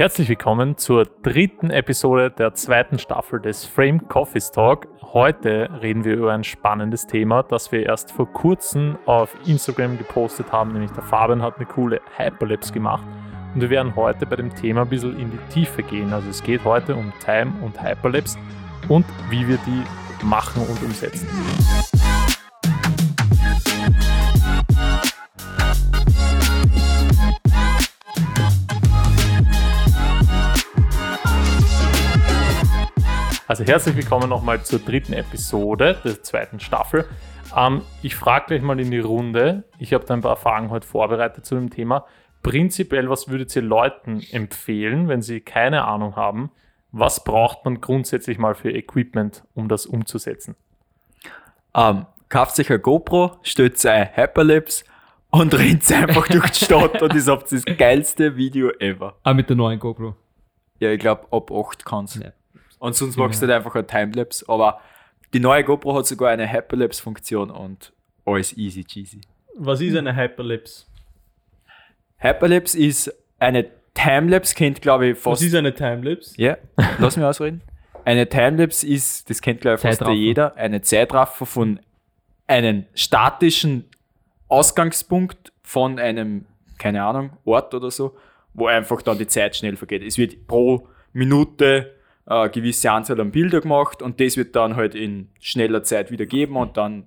Herzlich willkommen zur dritten Episode der zweiten Staffel des Frame Coffee Talk. Heute reden wir über ein spannendes Thema, das wir erst vor kurzem auf Instagram gepostet haben, nämlich der Fabian hat eine coole Hyperlapse gemacht. Und wir werden heute bei dem Thema ein bisschen in die Tiefe gehen. Also es geht heute um Time und Hyperlapse und wie wir die machen und umsetzen. Also herzlich willkommen nochmal zur dritten Episode der zweiten Staffel. Ähm, ich frage gleich mal in die Runde. Ich habe da ein paar Fragen heute vorbereitet zu dem Thema. Prinzipiell, was würdet ihr Leuten empfehlen, wenn sie keine Ahnung haben? Was braucht man grundsätzlich mal für Equipment, um das umzusetzen? Ähm, kauft sich ein GoPro, stellt ein Hyperlapse und rennt einfach durch die Stadt und ist auf das geilste Video ever. Ah, mit der neuen GoPro. Ja, ich glaube, ab 8 kannst Ja. Und sonst machst du halt einfach ein Timelapse. Aber die neue GoPro hat sogar eine Hyperlapse-Funktion und alles easy cheesy. Was ist eine Hyperlapse? Hyperlapse ist eine Timelapse, kennt glaube ich Was fast. ist eine Timelapse? Ja, lass mich ausreden. Eine Timelapse ist, das kennt glaube ich fast jeder, eine Zeitraffer von einem statischen Ausgangspunkt von einem, keine Ahnung, Ort oder so, wo einfach dann die Zeit schnell vergeht. Es wird pro Minute eine gewisse Anzahl an Bilder gemacht und das wird dann halt in schneller Zeit wieder geben und dann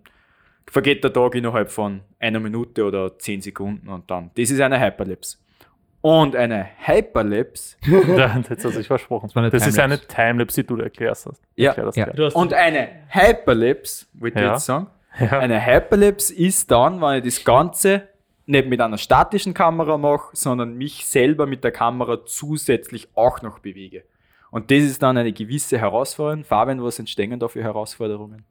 vergeht der Tag innerhalb von einer Minute oder zehn Sekunden und dann. Das ist eine Hyperlapse. Und eine Hyperlapse Ja, Jetzt hast du dich versprochen. eine Das ist eine Timelapse. Die du erklärst hast. Ja. Erklär das Ja. hast Und eine Hyperlapse, wollte ich Ja. jetzt sagen, Ja. eine Hyperlapse ist dann, wenn ich das Ganze nicht mit einer statischen Kamera mache, sondern mich selber mit der Kamera zusätzlich auch noch bewege. Und das ist dann eine gewisse Herausforderung. Fabian, was entstehen da für Herausforderungen?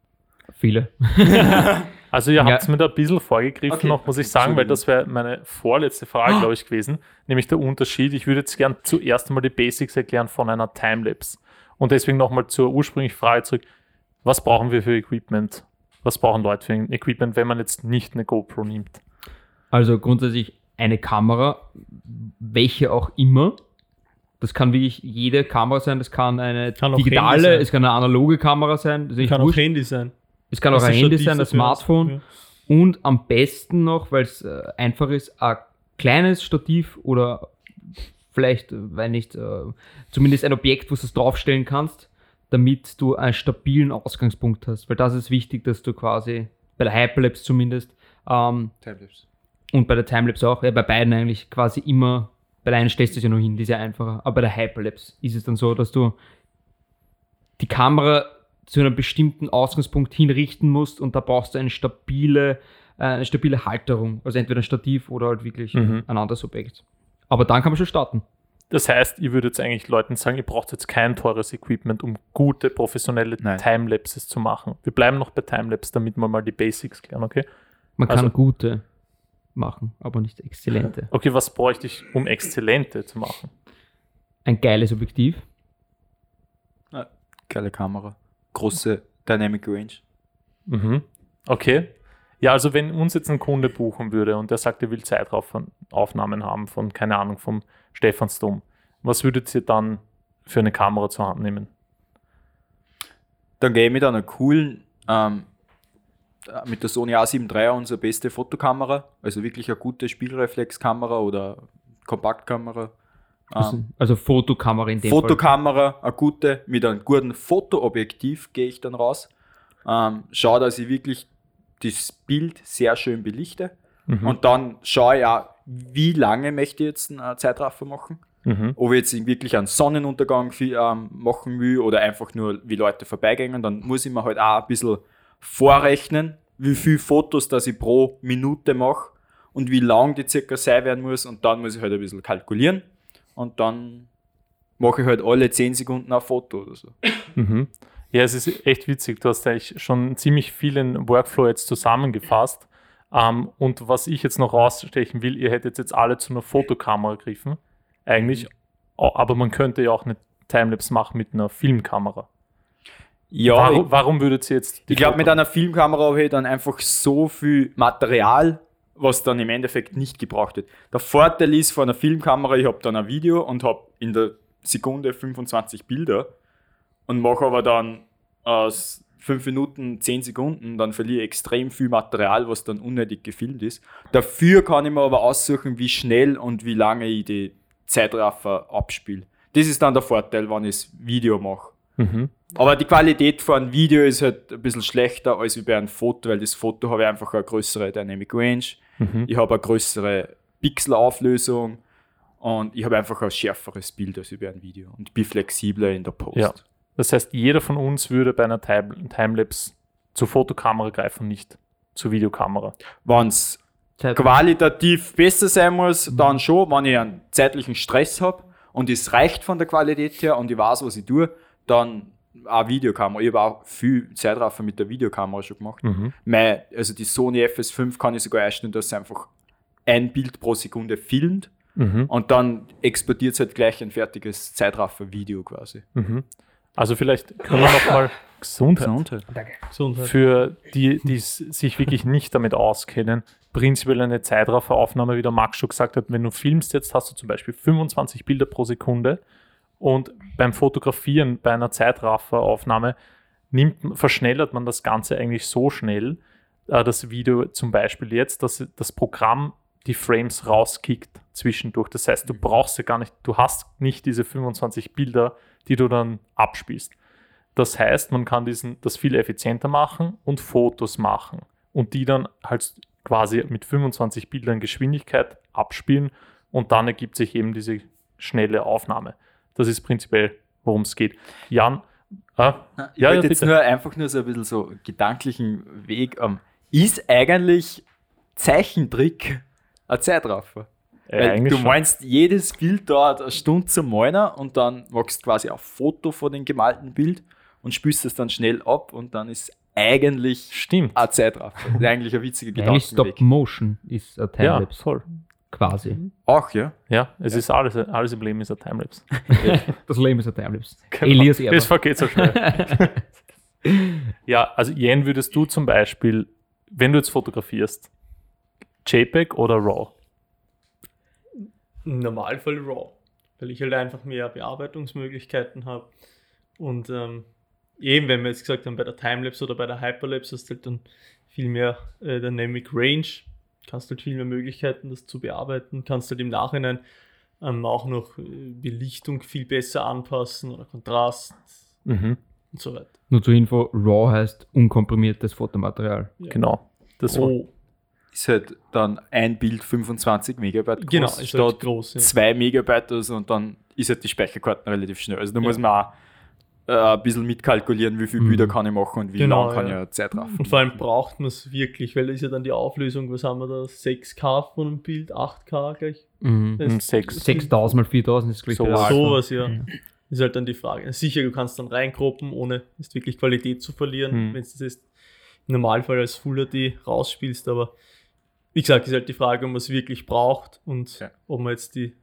Viele. Also ihr Ja. habt mir da ein bisschen vorgegriffen Okay. noch, muss ich sagen, weil das wäre meine vorletzte Frage, glaube ich, gewesen. Nämlich der Unterschied. Ich würde jetzt gern zuerst einmal die Basics erklären von einer Timelapse. Und deswegen nochmal zur ursprünglichen Frage zurück. Was brauchen wir für Equipment? Was brauchen Leute für ein Equipment, wenn man jetzt nicht eine GoPro nimmt? Also grundsätzlich eine Kamera, welche auch immer. Das kann wirklich jede Kamera sein, das kann eine Kann auch digitale, es kann eine analoge Kamera sein, das kann auch wurscht. Handy sein. es kann auch Das ein ist Handy sein, ein. Smartphone Ja. und am besten noch, weil es äh, einfach ist, ein kleines Stativ oder vielleicht, äh, weil nicht, äh, zumindest ein Objekt, wo du es draufstellen kannst, damit du einen stabilen Ausgangspunkt hast. Weil das ist wichtig, dass du quasi, bei der Hyperlapse zumindest, ähm, Timelapse. und bei der Timelapse auch, ja, bei beiden eigentlich quasi immer, bei der einen stellst du es ja noch hin, die ist ja einfacher, aber bei der Hyperlapse ist es dann so, dass du die Kamera zu einem bestimmten Ausgangspunkt hinrichten musst und da brauchst du eine stabile, äh, eine stabile Halterung, also entweder ein Stativ oder halt wirklich Mhm. ein anderes Objekt. Aber dann kann man schon starten. Das heißt, ihr würdet jetzt eigentlich Leuten sagen, ihr braucht jetzt kein teures Equipment, um gute professionelle Nein. Timelapses zu machen. Wir bleiben noch bei Timelapse, damit wir mal die Basics klären, okay? Man Also- kann gute machen, aber nicht exzellente. Okay, was bräuchte ich, um exzellente zu machen? Ein geiles Objektiv, Geile Kamera. Große Dynamic Range. Mhm. Okay. Ja, also wenn uns jetzt ein Kunde buchen würde und der sagt, er will Zeitraufnahmen haben von, keine Ahnung, vom Stephansdom, was würdet ihr dann für eine Kamera zur Hand nehmen? Dann gehe ich mit einer coolen, ähm, mit der Sony A7 III unsere beste Fotokamera, also wirklich eine gute Spielreflexkamera oder Kompaktkamera. also, Ähm, also Fotokamera in dem Fall. Fotokamera, eine gute, mit einem guten Fotoobjektiv gehe ich dann raus. Ähm, schaue, dass ich wirklich das Bild sehr schön belichte. Mhm. Und dann schaue ich auch, wie lange möchte ich jetzt einen Zeitraffer machen. Mhm. Ob ich jetzt wirklich einen Sonnenuntergang viel, ähm, machen will oder einfach nur, wie Leute vorbeigehen, dann muss ich mir halt auch ein bisschen vorrechnen, wie viele Fotos dass ich pro Minute mache und wie lang die circa sein werden muss. Und dann muss ich halt ein bisschen kalkulieren und dann mache ich halt alle 10 Sekunden ein Foto oder so. Mhm. Ja, es ist echt witzig. Du hast eigentlich schon ziemlich vielen Workflow jetzt zusammengefasst. Ähm, und was ich jetzt noch rausstechen will, ihr hättet jetzt alle zu einer Fotokamera gegriffen. Eigentlich. A- Aber man könnte ja auch eine Timelapse machen mit einer Filmkamera. Ja, warum, warum würdet ihr jetzt Ich glaube, mit einer Filmkamera habe ich dann einfach so viel Material was dann im Endeffekt nicht gebraucht wird. Der Vorteil ist von einer Filmkamera, ich habe dann ein Video und habe in der Sekunde 25 Bilder und mache aber dann aus 5 Minuten 10 Sekunden, dann verliere ich extrem viel Material, was dann unnötig gefilmt ist. Dafür kann ich mir aber aussuchen, wie schnell und wie lange ich die Zeitraffer abspiele. Das ist dann der Vorteil, wenn ich das Video mache. Mhm. Aber die Qualität von einem Video ist halt ein bisschen schlechter als wie bei einem Foto, weil das Foto habe ich einfach eine größere Dynamic Range, Mhm. ich habe eine größere Pixelauflösung und ich habe einfach ein schärferes Bild als über ein Video und bin flexibler in der Post. Ja. Das heißt, jeder von uns würde bei einer Time- Timelapse zur Fotokamera greifen, nicht zur Videokamera. Wenn es qualitativ besser sein muss, dann schon, wenn ich einen zeitlichen Stress habe und es reicht von der Qualität her und ich weiß, was ich tue, dann eine Videokamera. Ich habe auch viel Zeitraffer mit der Videokamera schon gemacht. Mein, also die Sony FS5 kann ich sogar einstellen, dass es einfach ein Bild pro Sekunde filmt Mhm. und dann exportiert es halt gleich ein fertiges Zeitraffer-Video quasi. Also vielleicht können wir nochmal Gesundheit. Gesundheit. Für die, die sich wirklich nicht damit auskennen, prinzipiell eine Zeitrafferaufnahme, wie der Max schon gesagt hat, wenn du filmst, jetzt hast du zum Beispiel 25 Bilder pro Sekunde und beim Fotografieren bei einer Zeitrafferaufnahme nimmt, verschnellert man das Ganze eigentlich so schnell, äh, das Video zum Beispiel jetzt, dass das Programm die Frames rauskickt zwischendurch. Das heißt, du brauchst ja gar nicht, du hast nicht diese 25 Bilder, die du dann abspielst. Das heißt, man kann diesen, das viel effizienter machen und Fotos machen und die dann halt quasi mit 25 Bildern Geschwindigkeit abspielen und dann ergibt sich eben diese schnelle Aufnahme. Das ist prinzipiell, worum es geht. Jan, ah, Ich Ja, wollte ja, jetzt nur einfach nur so ein bisschen so gedanklichen Weg. Ähm, ist eigentlich Zeichentrick ein Zeitraffer? äh, du schon. meinst, jedes Bild dauert eine Stunde zum Malen und dann machst du quasi ein Foto von dem gemalten Bild und spülst es dann schnell ab und dann ist eigentlich Stimmt. ein Zeitraffer. Das ist eigentlich ein witziger Eigentlich Stop. Motion ist ein Ja, Timelapse, voll. Quasi. Auch, ja. Ja, es ist alles, alles im Leben ist ein Timelapse. Das Leben ist ein Timelapse. Genau. Elias Erber. Das vergeht so schnell. ja, also Jen, würdest du zum Beispiel, wenn du jetzt fotografierst, JPEG oder RAW? Im Normalfall RAW, weil ich halt einfach mehr Bearbeitungsmöglichkeiten habe. Und ähm, eben, wenn wir jetzt gesagt haben, bei der Timelapse oder bei der Hyperlapse hast du halt dann viel mehr äh, Dynamic Range, kannst halt viel mehr Möglichkeiten, das zu bearbeiten, kannst halt im Nachhinein ähm, auch noch äh, Belichtung viel besser anpassen oder Kontrast Mhm, und so weiter. Nur zur Info, RAW heißt unkomprimiertes Fotomaterial. genau. Das Oh, Ist halt dann ein Bild 25 Megabyte groß, genau, ist halt statt groß. Ja. 2 Megabyte oder so und dann ist halt die Speicherkarten relativ schnell. Also da Ja. muss man auch äh, ein bisschen mitkalkulieren, wie viele Mhm. Bilder kann ich machen und wie Genau, lang kann ja. ich Zeit raffen. Und vor allem braucht man es wirklich, weil da ist ja dann die Auflösung, was haben wir da? 6K von einem Bild, 8K gleich. Mhm. Mhm, Das- 6. 6000 mal 4000 ist gleich So was. Alpha. Sowas, ja. Mhm. Ist halt dann die Frage. Sicher, du kannst dann reinkroppen, ohne jetzt wirklich Qualität zu verlieren, Hm. wenn du das jetzt im Normalfall als Full HD rausspielst, aber wie gesagt, ist halt die Frage, ob man es wirklich braucht und Ja. ob man jetzt die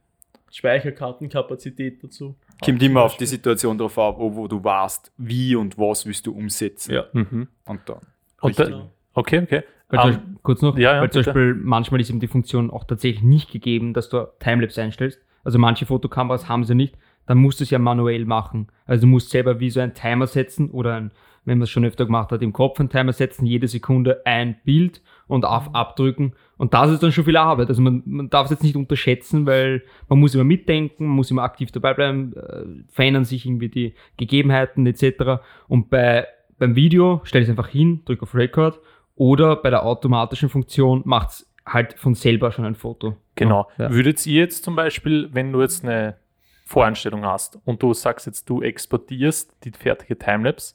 Speicherkartenkapazität dazu Kommt immer auf die. Situation drauf ab, wo wo du weißt, wie und was willst du umsetzen. Ja. Mhm. Und dann. Und da, okay, okay. Weil zum Ähm, Beispiel, kurz noch, ja, ja, weil zum. Beispiel manchmal ist eben die Funktion auch tatsächlich nicht gegeben, dass du Timelapse einstellst. Also manche Fotokameras haben sie nicht, dann musst du es ja manuell machen. Also du musst selber wie so einen Timer setzen oder ein, wenn man es schon öfter gemacht hat, im Kopf einen Timer setzen, jede Sekunde ein Bild und auf abdrücken. Und das ist dann schon viel Arbeit. Also man, man darf es jetzt nicht unterschätzen, weil man muss immer mitdenken, man muss immer aktiv dabei bleiben, äh, verändern sich irgendwie die Gegebenheiten etc. Und bei, beim Video stell es einfach hin, drück auf Record oder bei der automatischen Funktion macht es halt von selber schon ein Foto. Genau. Ja. Würdet ihr jetzt zum Beispiel, wenn du jetzt eine Voreinstellung hast und du sagst jetzt, du exportierst die fertige Timelapse,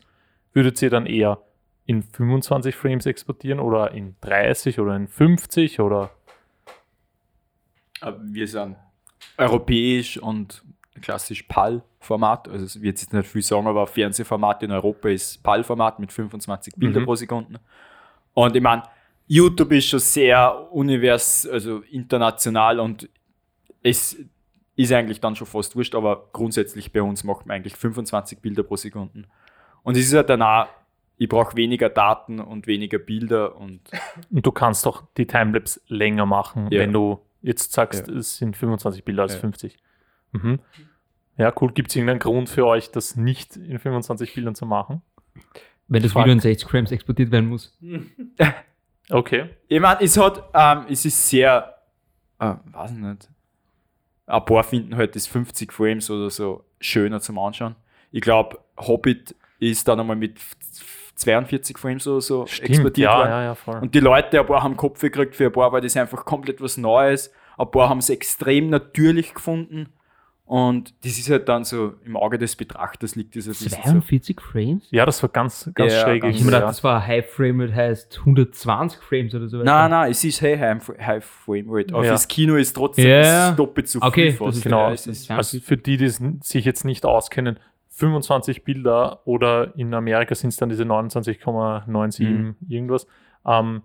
würdet ihr dann eher in 25 Frames exportieren oder in 30 oder in 50 oder wir sind europäisch und klassisch PAL-Format. Also es wird jetzt nicht viel sagen, aber Fernsehformat in Europa ist PAL-Format mit 25 Bilder Mhm. pro Sekunde. Und ich meine, YouTube ist schon sehr univers, also international und es ist eigentlich dann schon fast wurscht, aber grundsätzlich bei uns macht man eigentlich 25 Bilder pro Sekunde. Und es ist halt dann auch ich brauche weniger Daten und weniger Bilder und Und du kannst doch die Timelapse länger machen, Ja. wenn du jetzt sagst, Ja. es sind 25 Bilder als Ja. 50. Mhm. Ja, cool. Gibt es irgendeinen Grund für euch, das nicht in 25 Bildern zu machen? Wenn das. Video in 60 Frames exportiert werden muss. Okay. Ich meine, es hat, ähm, es ist sehr, äh, weiß ich nicht. Ein paar finden halt das 50 Frames oder so schöner zum Anschauen. Ich glaube, Hobbit ist dann einmal mit 42 Frames oder so Stimmt, exportiert ja, worden. ja, ja, voll. Und die Leute, ein paar haben Kopf gekriegt, für ein paar war das einfach komplett was Neues. Ein paar haben es extrem natürlich gefunden. Und das ist halt dann so im Auge des Betrachters liegt das ein bisschen so. 42 Frames? ja, das war ganz, ganz Ja, schräg. ganz Ich irgendwie, gedacht, das war High Frame Rate heißt 120 Frames oder so. Nein, nein, es ist hey, High, High Frame Rate. Aber Ja. fürs Kino ist trotzdem Ja. es ist doppelt so Okay, viel das ist genau. Ja, es ist, Ja. Also für die, die sich jetzt nicht auskennen, 25 Bilder oder in Amerika sind es dann diese 29,97 Mhm. irgendwas. Ähm,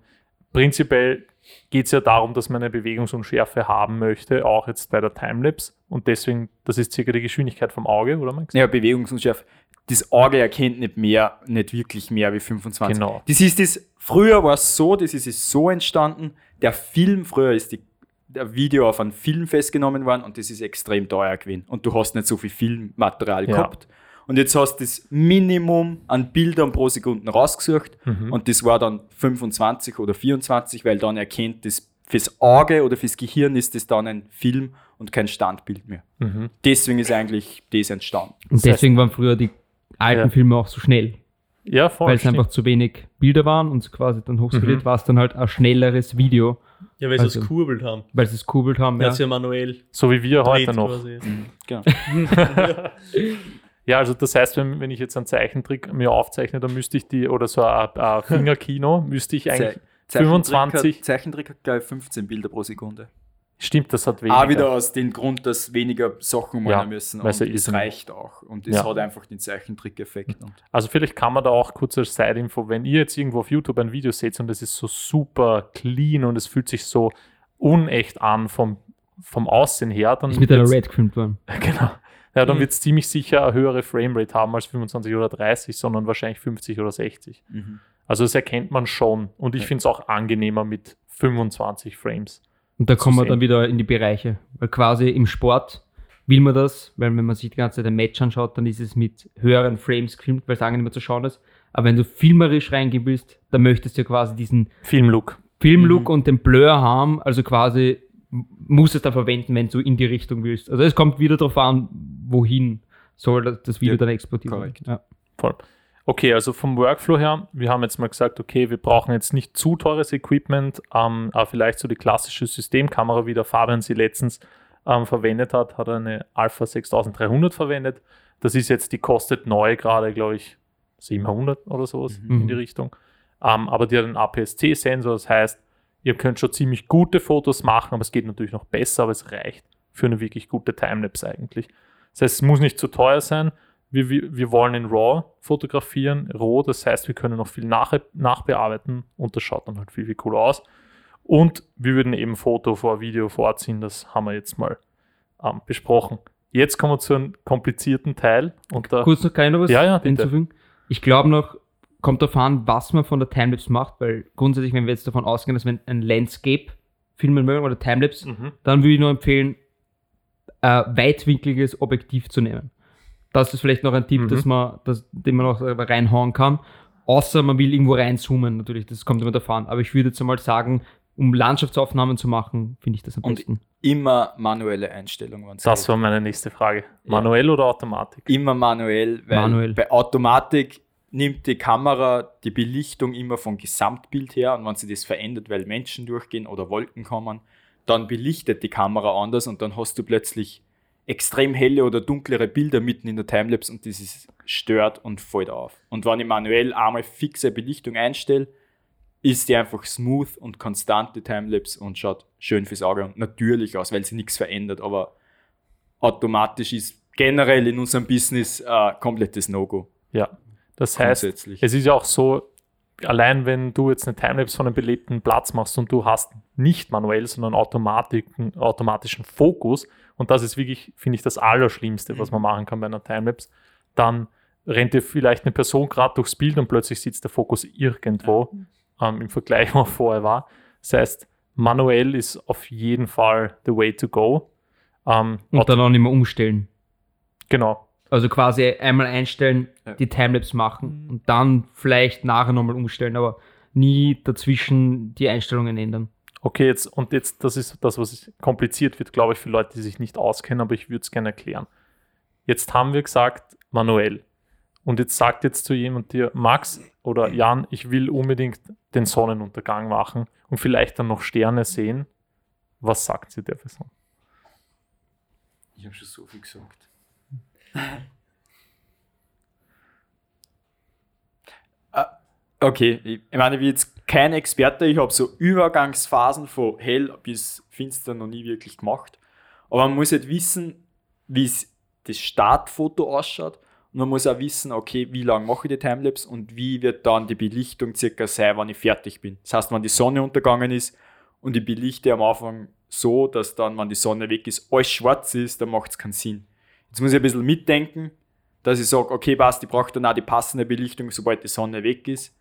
prinzipiell geht es ja darum, dass man eine Bewegungsunschärfe haben möchte, auch jetzt bei der Timelapse. Und deswegen, das ist circa die Geschwindigkeit vom Auge, oder Max? ja, Bewegungsunschärfe. Das Auge erkennt nicht mehr, nicht wirklich mehr wie 25. Genau. Das ist das, früher war es so, das ist es so entstanden. Der Film, früher ist die, der Video auf einen Film festgenommen worden und das ist extrem teuer gewesen. Und du hast nicht so viel Filmmaterial Ja. gehabt. Und jetzt hast du das Minimum an Bildern pro Sekunde rausgesucht Mhm. und das war dann 25 oder 24, weil dann erkennt das fürs Auge oder fürs Gehirn ist das dann ein Film und kein Standbild mehr. Mhm. Deswegen ist eigentlich das entstanden. Und deswegen waren früher die alten Ja. Filme auch so schnell. Ja, voll. weil es einfach zu wenig Bilder waren und quasi dann hochskaliert Mhm. war es dann halt ein schnelleres Video, Ja, weil sie Also- es kurbelt haben. weil sie es kurbelt haben. Ja. Ja. sie ja manuell So wie wir heute noch. quasi. Genau. Ja, also das heißt, wenn, wenn ich jetzt einen Zeichentrick mir aufzeichne, dann müsste ich die, oder so ein, ein Fingerkino, müsste ich eigentlich, Ze- 25 Zeichentrick hat gleich 15 Bilder pro Sekunde. stimmt, das hat weniger. Auch wieder aus dem Grund, dass weniger Sachen Ja, malen müssen. weil es Und ja es ist- reicht auch. Und es Ja. hat einfach den Zeichentrick-Effekt. Und Also vielleicht kann man da auch kurz als Side-Info, wenn ihr jetzt irgendwo auf YouTube ein Video seht und es ist so super clean und es fühlt sich so unecht an vom, vom Aussehen her, dann Ist mit einer Red gefilmt worden. Genau. Ja, dann Mhm. wird es ziemlich sicher eine höhere Framerate haben als 25 oder 30, sondern wahrscheinlich 50 oder 60. Also das erkennt man schon. Und ich Ja. finde es auch angenehmer mit 25 Frames. Und da kommen wir dann wieder in die Bereiche. Weil quasi im Sport will man das, weil wenn man sich die ganze Zeit ein Match anschaut, dann ist es mit höheren Frames gefilmt, weil es angenehmer zu schauen ist. Aber wenn du filmerisch reingehen willst, dann möchtest du ja quasi diesen Filmlook. Filmlook Mhm. und den Blur haben, also quasi musst es da verwenden, wenn du in die Richtung willst. Also es kommt wieder darauf an, wohin soll das, Video Ja, dann exportiert korrekt. werden. Ja. Voll. Okay, also vom Workflow her, wir haben jetzt mal gesagt, okay, wir brauchen jetzt nicht zu teures Equipment, ähm, aber vielleicht so die klassische Systemkamera, wie der Fabian sie letztens ähm, verwendet hat, hat er eine Alpha 6300 verwendet. Das ist jetzt, die kostet neu gerade, glaube ich, 700 oder sowas Mhm. in die Richtung. Ähm, aber die hat einen APS-C-Sensor, das heißt, ihr könnt schon ziemlich gute Fotos machen, aber es geht natürlich noch besser, aber es reicht für eine wirklich gute Timelapse eigentlich. Das heißt, es muss nicht zu teuer sein. Wir, wir, wir wollen in RAW fotografieren, RAW, das heißt, wir können noch viel nach, nachbearbeiten und das schaut dann halt viel, viel cooler aus. Und wir würden eben Foto vor Video vorziehen, das haben wir jetzt mal ähm, besprochen. Jetzt kommen wir zu einem komplizierten Teil. Und da, Kurz noch, noch was Ja, ja, bitte. hinzufügen? Ich glaube noch, kommt darauf an, was man von der Timelapse macht, weil grundsätzlich, wenn wir jetzt davon ausgehen, dass wir ein Landscape filmen mögen oder Timelapse, Mhm. dann würde ich nur empfehlen, ein weitwinkliges Objektiv zu nehmen. Das ist vielleicht noch ein Tipp, Mhm. dass man, das, den man noch reinhauen kann. Außer man will irgendwo reinzoomen, natürlich, das kommt immer davon. Aber ich würde jetzt einmal sagen, um Landschaftsaufnahmen zu machen, finde ich das am Und besten. Immer manuelle Einstellungen. Das geht. war meine nächste Frage. Manuell oder Automatik? Immer manuell, weil Manuell. bei Automatik nimmt die Kamera die Belichtung immer vom Gesamtbild her und wenn sie das verändert, weil Menschen durchgehen oder Wolken kommen, dann belichtet die Kamera anders und dann hast du plötzlich extrem helle oder dunklere Bilder mitten in der Timelapse und das ist stört und fällt auf. Und wenn ich manuell einmal fixe Belichtung einstelle, ist die einfach smooth und konstante Timelapse und schaut schön fürs Auge und natürlich aus, weil sie nichts verändert, aber automatisch ist generell in unserem Business äh, komplettes No-Go. Ja. Das heißt, es ist ja auch so, allein wenn du jetzt eine Timelapse von einem belebten Platz machst und du hast nicht manuell, sondern automatischen Fokus, und das ist wirklich, finde ich, das Allerschlimmste, was man machen kann bei einer Timelapse, dann rennt dir vielleicht eine Person gerade durchs Bild und plötzlich sitzt der Fokus irgendwo ähm, im Vergleich, wo er vorher war. Das heißt, manuell ist auf jeden Fall the way to go. Ähm, Und dann auch nicht mehr umstellen. genau. Also quasi einmal einstellen, Ja. die Timelapse machen und dann vielleicht nachher nochmal umstellen, aber nie dazwischen die Einstellungen ändern. Okay, jetzt, und jetzt, das ist das, was kompliziert wird, glaube ich, für Leute, die sich nicht auskennen, aber ich würde es gerne erklären. Jetzt haben wir gesagt, manuell. Und jetzt sagt jetzt zu jemand dir, Max oder Jan, ich will unbedingt den Sonnenuntergang machen und vielleicht dann noch Sterne sehen. Was sagt sie der Person? Ich habe schon so viel gesagt. Ah, Okay, ich, meine, ich bin jetzt kein Experte, ich habe so Übergangsphasen von hell bis finster noch nie wirklich gemacht. Aber man muss halt wissen, wie es das Startfoto ausschaut. Und man muss auch wissen, okay, wie lange mache ich die Timelapse und wie wird dann die Belichtung circa sein, wenn ich fertig bin. Das heißt, wenn die Sonne untergegangen ist und ich belichte am Anfang so, dass dann, wenn die Sonne weg ist, alles schwarz ist, dann macht es keinen Sinn. Jetzt muss ich ein bisschen mitdenken, dass ich sage, okay, passt, ich brauche dann auch die passende Belichtung, sobald die Sonne weg ist.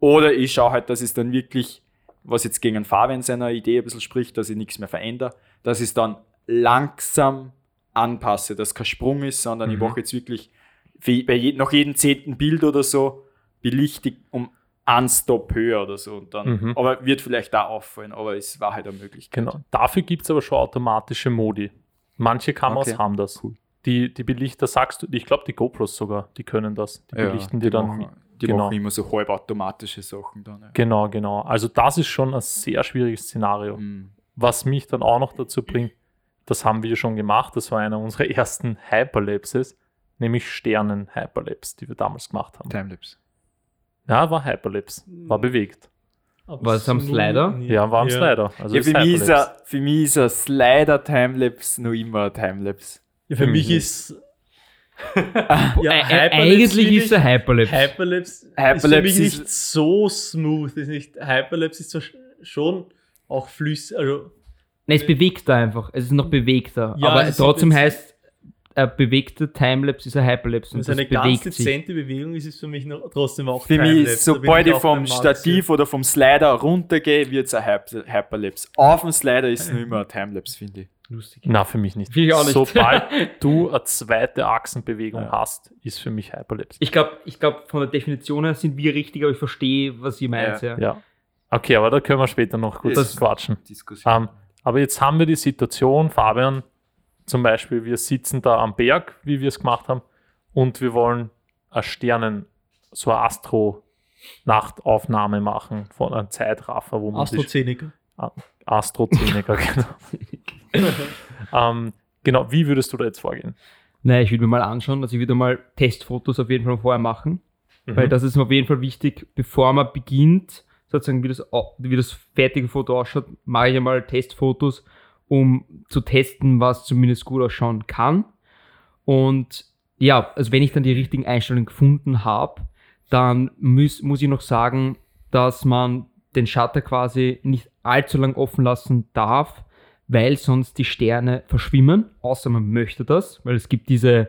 Oder ich schaue halt, dass es dann wirklich, was jetzt gegen Fabian seiner Idee ein bisschen spricht, dass ich nichts mehr verändere, dass ich es dann langsam anpasse, dass kein Sprung ist, sondern ich Mhm. mache jetzt wirklich bei je, nach jedem zehnten Bild oder so belichtig um einen Stop höher oder so. Und dann, Mhm. Aber wird vielleicht da auffallen, aber es war halt eine Möglichkeit. Genau. Dafür gibt es aber schon automatische Modi. Manche Kameras Okay, haben das. cool. Die, die Belichter, sagst du, ich glaube, die GoPros sogar, die können das. Die belichten dir dann. machen, die genau. machen immer so halbautomatische Sachen dann. Ja. Genau, genau. Also das ist schon ein sehr schwieriges Szenario. Mhm. Was mich dann auch noch dazu bringt, das haben wir schon gemacht, das war einer unserer ersten Hyperlapses, nämlich Sternen-Hyperlapse, die wir damals gemacht haben. Timelapse. Ja, war Hyperlapse, war bewegt. Aber War es am Slider? Ja, war am Slider. Also Ja, für, mich ist er, für mich ist ein Slider-Timelapse noch immer ein Timelapse. Ja, für Für mich ist. Hyperlapse Eigentlich ist er Hyperlapse. Hyperlapse, ist für Hyperlapse mich ist- nicht so smooth. Ist nicht, Hyperlapse ist zwar sch- schon auch flüssig. Also, Nein, es bewegt da einfach. Es ist noch bewegter. Ja, aber trotzdem heißt, ein bewegter Timelapse ist ein Hyperlapse. Und es das eine ganz dezente Bewegung ist, es für mich noch, trotzdem auch Für mich ist, sobald ich vom. Stativ oder vom Slider runtergehe, wird es ein Hyper- Hyperlapse. Auf dem Slider ist es noch immer ein Timelapse, finde ich. Lustig. Na, für mich nicht. Finde ich auch nicht. Sobald du eine zweite Achsenbewegung Ja. hast, ist für mich Hyperlapse. Ich glaube, ich glaub, von der Definition her sind wir richtig, aber ich verstehe, was ihr meint. Ja. Ja. Okay, aber da können wir später noch kurz Das- quatschen. Diskussion. Ähm, aber jetzt haben wir die Situation, Fabian, zum Beispiel, wir sitzen da am Berg, wie wir es gemacht haben, und wir wollen eine Sternen, so eine Astro-Nachtaufnahme machen von einem Zeitraffer, wo man sich AstraZeneca. Astrozeniker, genau. ähm, genau, wie würdest du da jetzt vorgehen? Nein, ich würde mir mal anschauen, also ich würde mal Testfotos auf jeden Fall vorher machen, Mhm. weil das ist mir auf jeden Fall wichtig, bevor man beginnt, sozusagen wie das, wie das fertige Foto ausschaut, mache ich einmal Testfotos, um zu testen, was zumindest gut ausschauen kann. Und ja, also wenn ich dann die richtigen Einstellungen gefunden habe, dann muss, muss ich noch sagen, dass man den Shutter quasi nicht allzu lang offen lassen darf, weil sonst die Sterne verschwimmen, außer man möchte das, weil es gibt diese,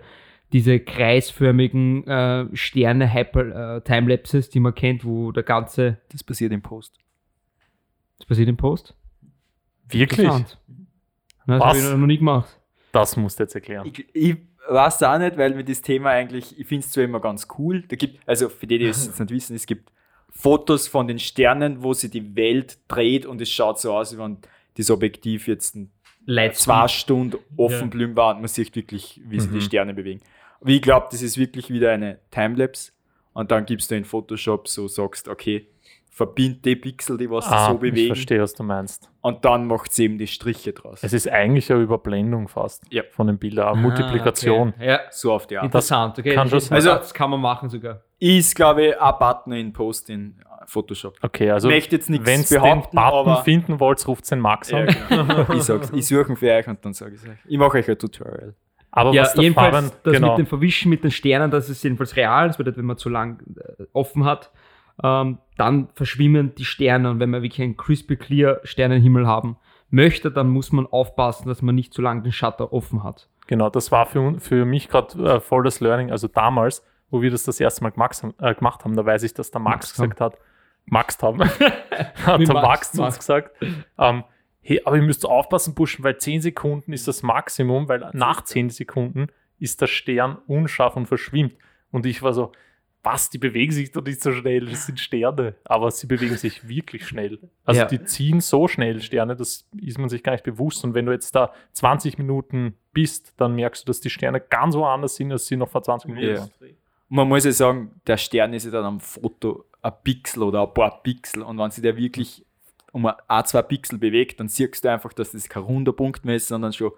diese kreisförmigen äh, Sterne Hyper äh, Timelapses, die man kennt, wo der ganze das passiert im Post. das passiert im Post. Wirklich? Na, das habe ich noch nie gemacht. Das musst du jetzt erklären. Ich, ich weiß auch nicht, weil mir das Thema eigentlich, ich finde es zwar immer ganz cool. Da gibt, also für die, die es jetzt nicht wissen, es gibt Fotos von den Sternen, wo sich die Welt dreht und es schaut so aus, wie wenn das Objektiv jetzt ein Light zwei Stunden offen Ja. blieben war und man sieht wirklich, wie sich Mhm. die Sterne bewegen. Aber ich glaube, das ist wirklich wieder eine Timelapse und dann gibst du in Photoshop so, sagst, okay, verbind die Pixel, die was sich Ah, so ich bewegen verstehe, was du meinst. und dann macht es eben die Striche draus. Es ist eigentlich eine Überblendung fast Ja. von den Bildern, eine Multiplikation. Ah, Okay. Ja, so auf die Art. interessant. Okay, kann schon das, sein. also, Also- das kann man machen sogar. Ist, glaube ich, ein Button in Post in Photoshop. Okay, also wenn ihr den Button aber finden wollt, ruft den Max ja, an. genau. ich sag's, ich suche ihn für euch und dann sage ich euch. Ich mache euch ein Tutorial. Aber Ja, was der jedenfalls Fabian, das genau, mit dem Verwischen mit den Sternen, das ist jedenfalls real. Das bedeutet, wenn man zu lang äh, offen hat, ähm, dann verschwimmen die Sterne. Und wenn man wirklich einen crispy clear Sternenhimmel haben möchte, dann muss man aufpassen, dass man nicht zu lang den Shutter offen hat. genau, das war für, für mich gerade äh, voll das Learning. Also damals wo wir das das erste Mal gemacht haben, äh, gemacht haben da weiß ich, dass der Max, Max gesagt hat, Max haben, hat der Max, zu uns gesagt, ähm, hey, aber ihr müsst aufpassen, Burschen, weil 10 Sekunden ist das Maximum, weil nach 10 Sekunden ist der Stern unscharf und verschwimmt. Und ich war so, was, die bewegen sich doch nicht so schnell, das sind Sterne. Aber sie bewegen sich wirklich schnell. Also Ja. die ziehen so schnell Sterne, das ist man sich gar nicht bewusst. Und wenn du jetzt da 20 Minuten bist, dann merkst du, dass die Sterne ganz woanders sind, als sie noch vor 20 Minuten Ja. waren. Man muss ja sagen, der Stern ist ja dann am Foto ein Pixel oder ein paar Pixel. Und wenn sich der wirklich um ein, zwei Pixel bewegt, dann siehst du einfach, dass das kein runder Punkt mehr ist, sondern schon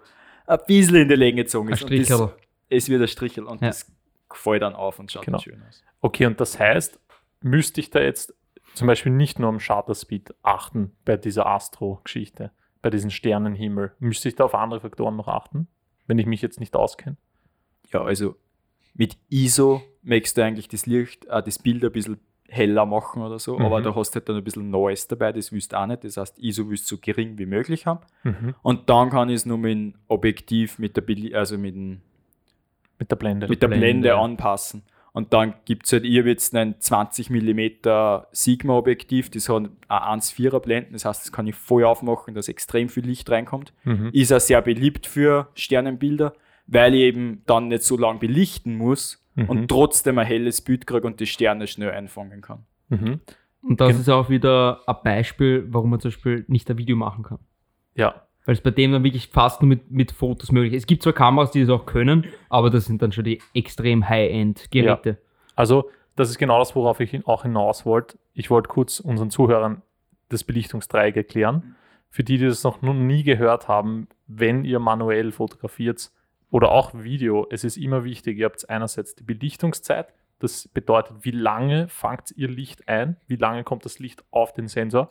ein bisschen in die Länge gezogen Ein ist. Und das, Stricherl. es wird ein Strichel und Ja. das gefällt dann auf und schaut Genau. dann schön aus. Okay, und das heißt, müsste ich da jetzt zum Beispiel nicht nur am Shutter Speed achten bei dieser Astro-Geschichte, bei diesem Sternenhimmel. Müsste ich da auf andere Faktoren noch achten, wenn ich mich jetzt nicht auskenne? Ja, also mit ISO möchtest du eigentlich das Licht, äh, das Bild ein bisschen heller machen oder so, Mhm. aber da hast du halt dann ein bisschen Neues dabei, das willst du auch nicht. Das heißt, ISO willst du so gering wie möglich haben. Mhm. Und dann kann ich es nur mit dem Objektiv, mit der, Bili- also mit, dem, Mit der Blende. mit der Blende, Blende, ja. anpassen. Und dann gibt es halt, ich habe jetzt ein 20 mm Sigma-Objektiv, das hat ein 1,4er Blenden, das heißt, das kann ich voll aufmachen, dass extrem viel Licht reinkommt. Mhm. Ist auch sehr beliebt für Sternenbilder, weil ich eben dann nicht so lange belichten muss Mhm. und trotzdem ein helles Bild kriege und die Sterne schnell einfangen kann. Mhm. Und das Gen- ist auch wieder ein Beispiel, warum man zum Beispiel nicht ein Video machen kann. Ja, Weil es bei dem dann wirklich fast nur mit, mit Fotos möglich ist. Es gibt zwar Kameras, die das auch können, aber das sind dann schon die extrem High-End-Geräte. also das ist genau das, worauf ich auch hinaus wollte. Ich wollte kurz unseren Zuhörern das Belichtungsdreieck erklären. Für die, die das noch noch nie gehört haben, wenn ihr manuell fotografiert oder auch Video, es ist immer wichtig, ihr habt einerseits die Belichtungszeit, das bedeutet, wie lange fangt ihr Licht ein, wie lange kommt das Licht auf den Sensor.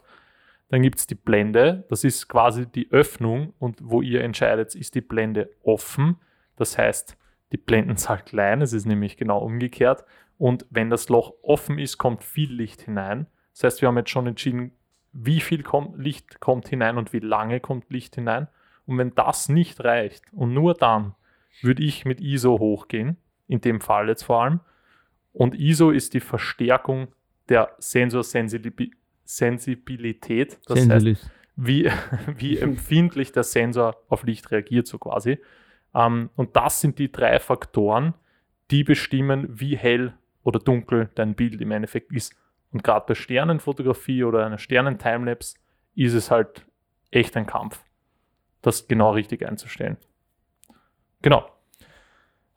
Dann gibt es die Blende, das ist quasi die Öffnung und wo ihr entscheidet, ist die Blende offen. Das heißt, die Blendenzahl klein, es ist nämlich genau umgekehrt. Und wenn das Loch offen ist, kommt viel Licht hinein. Das heißt, wir haben jetzt schon entschieden, wie viel kommt, Licht kommt hinein und wie lange kommt Licht hinein. Und wenn das nicht reicht und nur dann, würde ich mit ISO hochgehen, in dem Fall jetzt vor allem. Und ISO ist die Verstärkung der Sensorsensibilität. Das heißt, Sensilis. wie, wie empfindlich der Sensor auf Licht reagiert, so quasi. Ähm, und das sind die drei Faktoren, die bestimmen, wie hell oder dunkel dein Bild im Endeffekt ist. Und gerade bei Sternenfotografie oder einer Sternen-Timelapse ist es halt echt ein Kampf, das genau richtig einzustellen. Genau.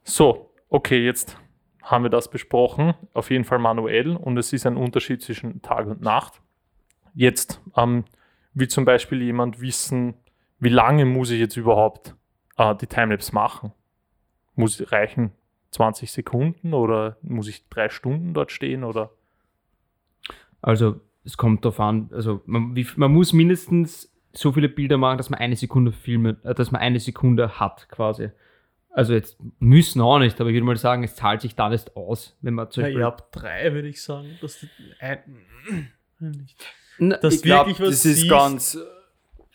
So, okay, jetzt haben wir das besprochen. Auf jeden Fall manuell und es ist ein Unterschied zwischen Tag und Nacht. Jetzt ähm, will zum Beispiel jemand wissen, wie lange muss ich jetzt überhaupt äh, die Timelapse machen? Muss reichen 20 Sekunden oder muss ich drei Stunden dort stehen oder? Also es kommt darauf an, also man, wie, man muss mindestens so viele Bilder machen, dass man eine Sekunde filmen, äh, dass man eine Sekunde hat quasi. Also jetzt müssen auch nicht, aber ich würde mal sagen, es zahlt sich dann erst aus, wenn man zum Ja, Beispiel. habt drei, würde ich sagen. Dass die, ein, nicht. Na, Das ich glaube, wirklich was das ist siehst. ganz,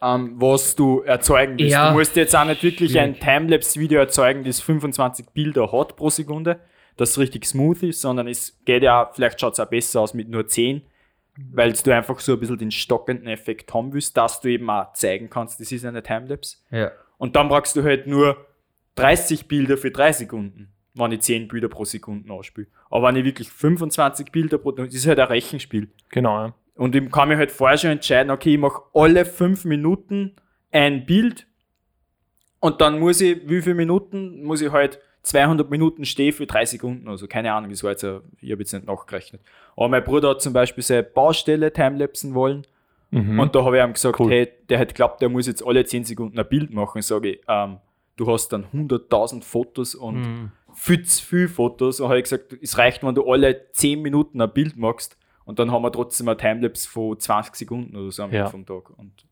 ähm, was du erzeugen willst. Ja. Du musst jetzt auch nicht wirklich ein Schwierig. Timelapse-Video erzeugen, das 25 Bilder hat pro Sekunde, das richtig smooth ist, sondern es geht ja, vielleicht schaut es auch besser aus mit nur 10, weil du einfach so ein bisschen den stockenden Effekt haben willst, dass du eben auch zeigen kannst, das ist eine Timelapse. ja. Und dann brauchst du halt nur 30 Bilder für 3 Sekunden, wenn ich 10 Bilder pro Sekunde ausspiele. Aber wenn ich wirklich 25 Bilder pro, das ist halt ein Rechenspiel. Genau, ja. Und ich kann mir halt vorher schon entscheiden, okay, ich mache alle 5 Minuten ein Bild und dann muss ich, wie viele Minuten, muss ich halt 200 Minuten stehen für 3 Sekunden. Also keine Ahnung, das war jetzt, ein- ich habe jetzt nicht nachgerechnet. Aber mein Bruder hat zum Beispiel seine Baustelle timelapsen wollen Mhm. und da habe ich ihm gesagt, Cool. hey, der hat glaubt, der muss jetzt alle 10 Sekunden ein Bild machen. Sage ich, ähm, du hast dann 100.000 Fotos und Mhm. viel zu viel Fotos. Und habe ich gesagt, es reicht, wenn du alle 10 Minuten ein Bild machst und dann haben wir trotzdem ein Timelapse von 20 Sekunden oder so am Ja. Vom Tag. Und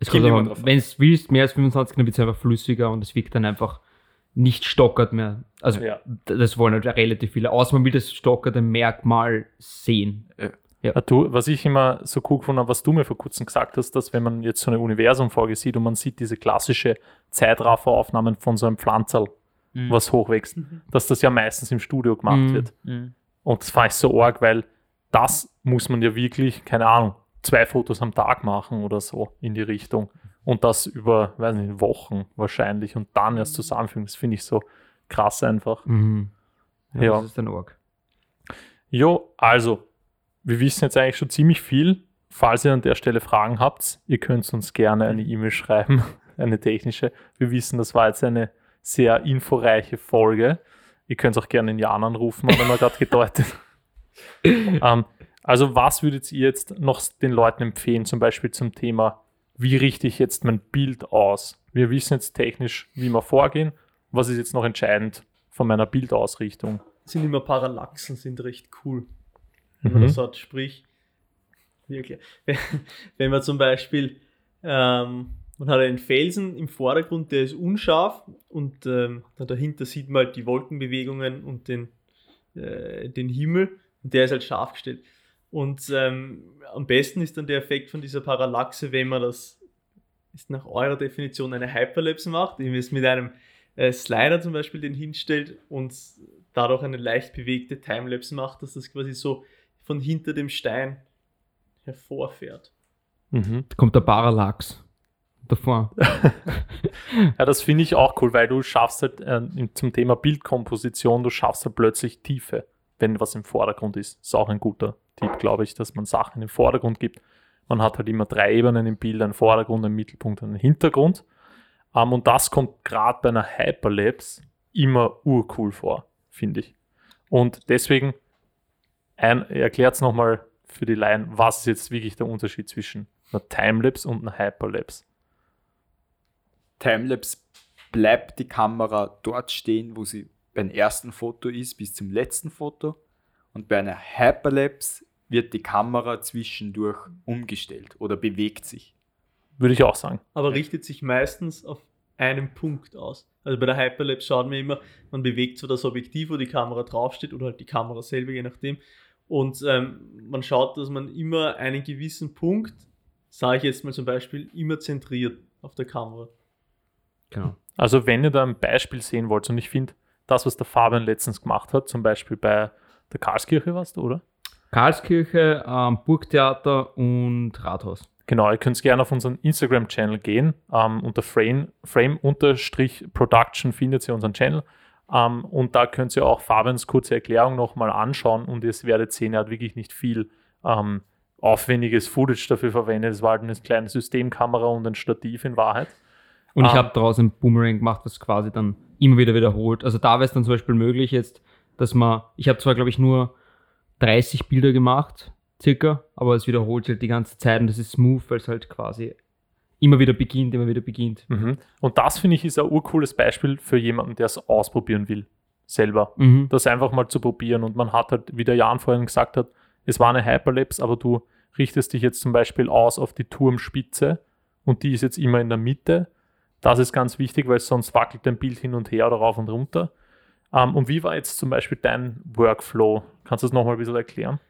Es Kommt drauf wenn es willst, mehr als 25, dann wird es einfach flüssiger und es wirkt dann einfach nicht stockert mehr. Also Ja. das wollen halt relativ viele. Außer man will das stockerte Merkmal sehen. Ja, du, was ich immer so cool gefunden habe, was du mir vor kurzem gesagt hast, dass wenn man jetzt so eine Universumfolge sieht und man sieht diese klassische Zeitrafferaufnahmen von so einem Pflanzerl, Mhm. was hochwächst, dass das ja meistens im Studio gemacht Mhm. wird. Mhm. Und das fand ich so arg, weil das muss man ja wirklich, keine Ahnung, zwei Fotos am Tag machen oder so in die Richtung. Und das über, weiß nicht, Wochen wahrscheinlich und dann erst zusammenfügen. Das finde ich so krass einfach. Mhm. Ja, Ja. Das ist dann arg. Jo, also, wir wissen jetzt eigentlich schon ziemlich viel. Falls ihr an der Stelle Fragen habt, ihr könnt uns gerne eine E-Mail schreiben, eine technische. Wir wissen, das war jetzt eine sehr inforeiche Folge. Ihr könnt auch gerne in Jan anrufen, hat er mir gerade gedeutet. ähm, also, was würdet ihr jetzt noch den Leuten empfehlen, zum Beispiel zum Thema, wie richte ich jetzt mein Bild aus? Wir wissen jetzt technisch, wie wir vorgehen. Was ist jetzt noch entscheidend von meiner Bildausrichtung? sind immer Parallaxen, sind recht cool. Wenn man Mhm. das hat, sprich, wirklich, wenn, man zum Beispiel, ähm, man hat einen Felsen im Vordergrund, der ist unscharf und ähm, dahinter sieht man halt die Wolkenbewegungen und den, äh, den Himmel und der ist halt scharf gestellt. Und ähm, am besten ist dann der Effekt von dieser Parallaxe, wenn man das ist nach eurer Definition eine Hyperlapse macht, indem es mit einem äh, Slider zum Beispiel den hinstellt und dadurch eine leicht bewegte Timelapse macht, dass das quasi so von hinter dem Stein hervorfährt. Mhm. Da kommt der Parallax davor. Ja, das finde ich auch cool, weil du schaffst halt äh, zum Thema Bildkomposition, du schaffst halt plötzlich Tiefe, wenn was im Vordergrund ist. Ist auch ein guter Tipp, glaube ich, dass man Sachen im Vordergrund gibt. Man hat halt immer drei Ebenen im Bild, einen Vordergrund, einen Mittelpunkt und einen Hintergrund. Ähm, und das kommt gerade bei einer Hyperlapse immer urcool vor, finde ich. Und deswegen erklärt es nochmal für die Laien, was ist jetzt wirklich der Unterschied zwischen einer Timelapse und einer Hyperlapse. Timelapse bleibt die Kamera dort stehen, wo sie beim ersten Foto ist, bis zum letzten Foto. Und bei einer Hyperlapse wird die Kamera zwischendurch umgestellt oder bewegt sich. Würde ich auch sagen. Aber richtet sich meistens auf einen Punkt aus. Also bei der Hyperlapse schaut man immer, man bewegt so das Objektiv, wo die Kamera draufsteht, oder halt die Kamera selber, je nachdem. Und ähm, man schaut, dass man immer einen gewissen Punkt, sage ich jetzt mal zum Beispiel, immer zentriert auf der Kamera. Genau. Also wenn ihr da ein Beispiel sehen wollt, und ich finde, das, was der Fabian letztens gemacht hat, zum Beispiel bei der Karlskirche warst du, oder? Karlskirche, ähm, Burgtheater und Rathaus. Genau, ihr könnt gerne auf unseren Instagram-Channel gehen. Ähm, unter Frame, Frame-Production findet ihr unseren Channel. Ähm, und da könnt ihr auch Fabians kurze Erklärung nochmal anschauen und ihr werdet sehen, er hat wirklich nicht viel ähm, aufwendiges Footage dafür verwendet. Es war halt eine kleine Systemkamera und ein Stativ in Wahrheit. Und ich Ah. habe daraus ein Boomerang gemacht, was quasi dann immer wieder wiederholt. Also da wäre es dann zum Beispiel möglich jetzt, dass man, ich habe zwar glaube ich nur 30 Bilder gemacht, circa, aber es wiederholt sich halt die ganze Zeit und das ist smooth, weil es halt quasi immer wieder beginnt, immer wieder beginnt. Mhm. Und das finde ich ist ein urcooles Beispiel für jemanden, der es ausprobieren will, selber. Mhm. das einfach mal zu probieren. Und man hat halt, wie der Jan vorhin gesagt hat, es war eine Hyperlapse, aber du richtest dich jetzt zum Beispiel aus auf die Turmspitze und die ist jetzt immer in der Mitte. Das ist ganz wichtig, weil sonst wackelt dein Bild hin und her oder rauf und runter. Ähm, und wie war jetzt zum Beispiel dein Workflow? Kannst du das nochmal ein bisschen erklären?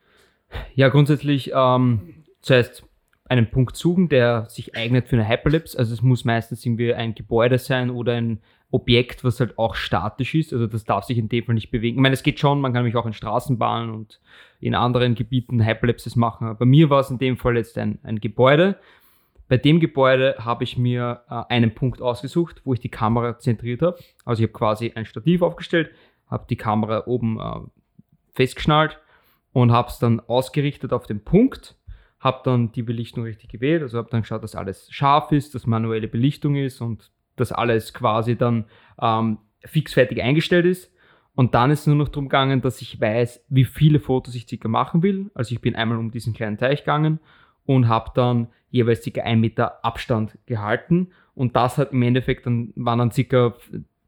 Ja, grundsätzlich ähm, zuerst einen Punkt suchen, der sich eignet für eine Hyperlapse. Also es muss meistens irgendwie ein Gebäude sein oder ein Objekt, was halt auch statisch ist. Also das darf sich in dem Fall nicht bewegen. Ich meine, es geht schon, man kann nämlich auch in Straßenbahnen und in anderen Gebieten Hyperlapses machen. Aber bei mir war es in dem Fall jetzt ein, ein Gebäude. Bei dem Gebäude habe ich mir äh, einen Punkt ausgesucht, wo ich die Kamera zentriert habe. Also ich habe quasi ein Stativ aufgestellt, habe die Kamera oben äh, festgeschnallt und habe es dann ausgerichtet auf den Punkt, habe dann die Belichtung richtig gewählt, also habe dann geschaut, dass alles scharf ist, dass manuelle Belichtung ist und dass alles quasi dann ähm, fixfertig eingestellt ist. Und dann ist es nur noch darum gegangen, dass ich weiß, wie viele Fotos ich circa machen will. Also ich bin einmal um diesen kleinen Teich gegangen und habe dann jeweils circa einen Meter Abstand gehalten. Und das hat im Endeffekt dann, waren dann circa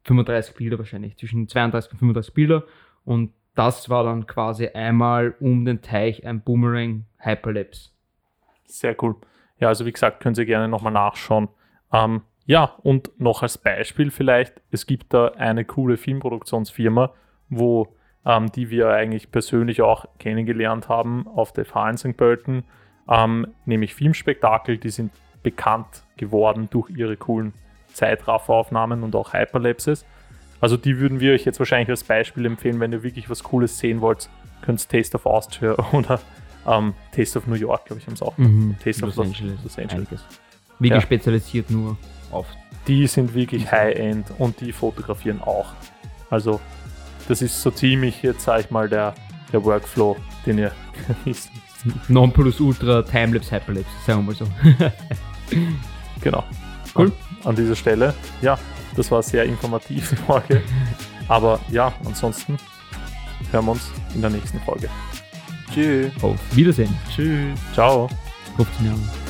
35 Bilder wahrscheinlich, zwischen 32 und 35 Bilder. Und das war dann quasi einmal um den Teich ein Boomerang Hyperlapse. Sehr cool. Ja, also wie gesagt, können Sie gerne nochmal nachschauen. Ähm, ja, und noch als Beispiel vielleicht, es gibt da eine coole Filmproduktionsfirma, wo ähm, die wir eigentlich persönlich auch kennengelernt haben auf der FH in St. Pölten, ähm, nämlich Filmspektakel, die sind bekannt geworden durch ihre coolen Zeitrafferaufnahmen und auch Hyperlapses. Also die würden wir euch jetzt wahrscheinlich als Beispiel empfehlen, wenn ihr wirklich was Cooles sehen wollt, könnt ihr Taste of Austria oder ähm, Taste of New York, glaube ich, haben es auch. Mhm. Taste of Los Los, Angeles. Los Angeles. Einiges. Wirklich Ja. spezialisiert nur auf. Die sind wirklich High-End und die fotografieren auch. Also das ist so ziemlich jetzt, sage ich mal, der, der Workflow, den ihr genießen müsst. Nonplusultra Timelapse Hyperlapse, sagen wir mal so. Genau. Cool. An, an dieser Stelle, ja, das war sehr informativ, die Folge. Aber ja, ansonsten hören wir uns in der nächsten Folge. Tschüss. Auf Wiedersehen. Tschüss. Ciao. 15 Jahre.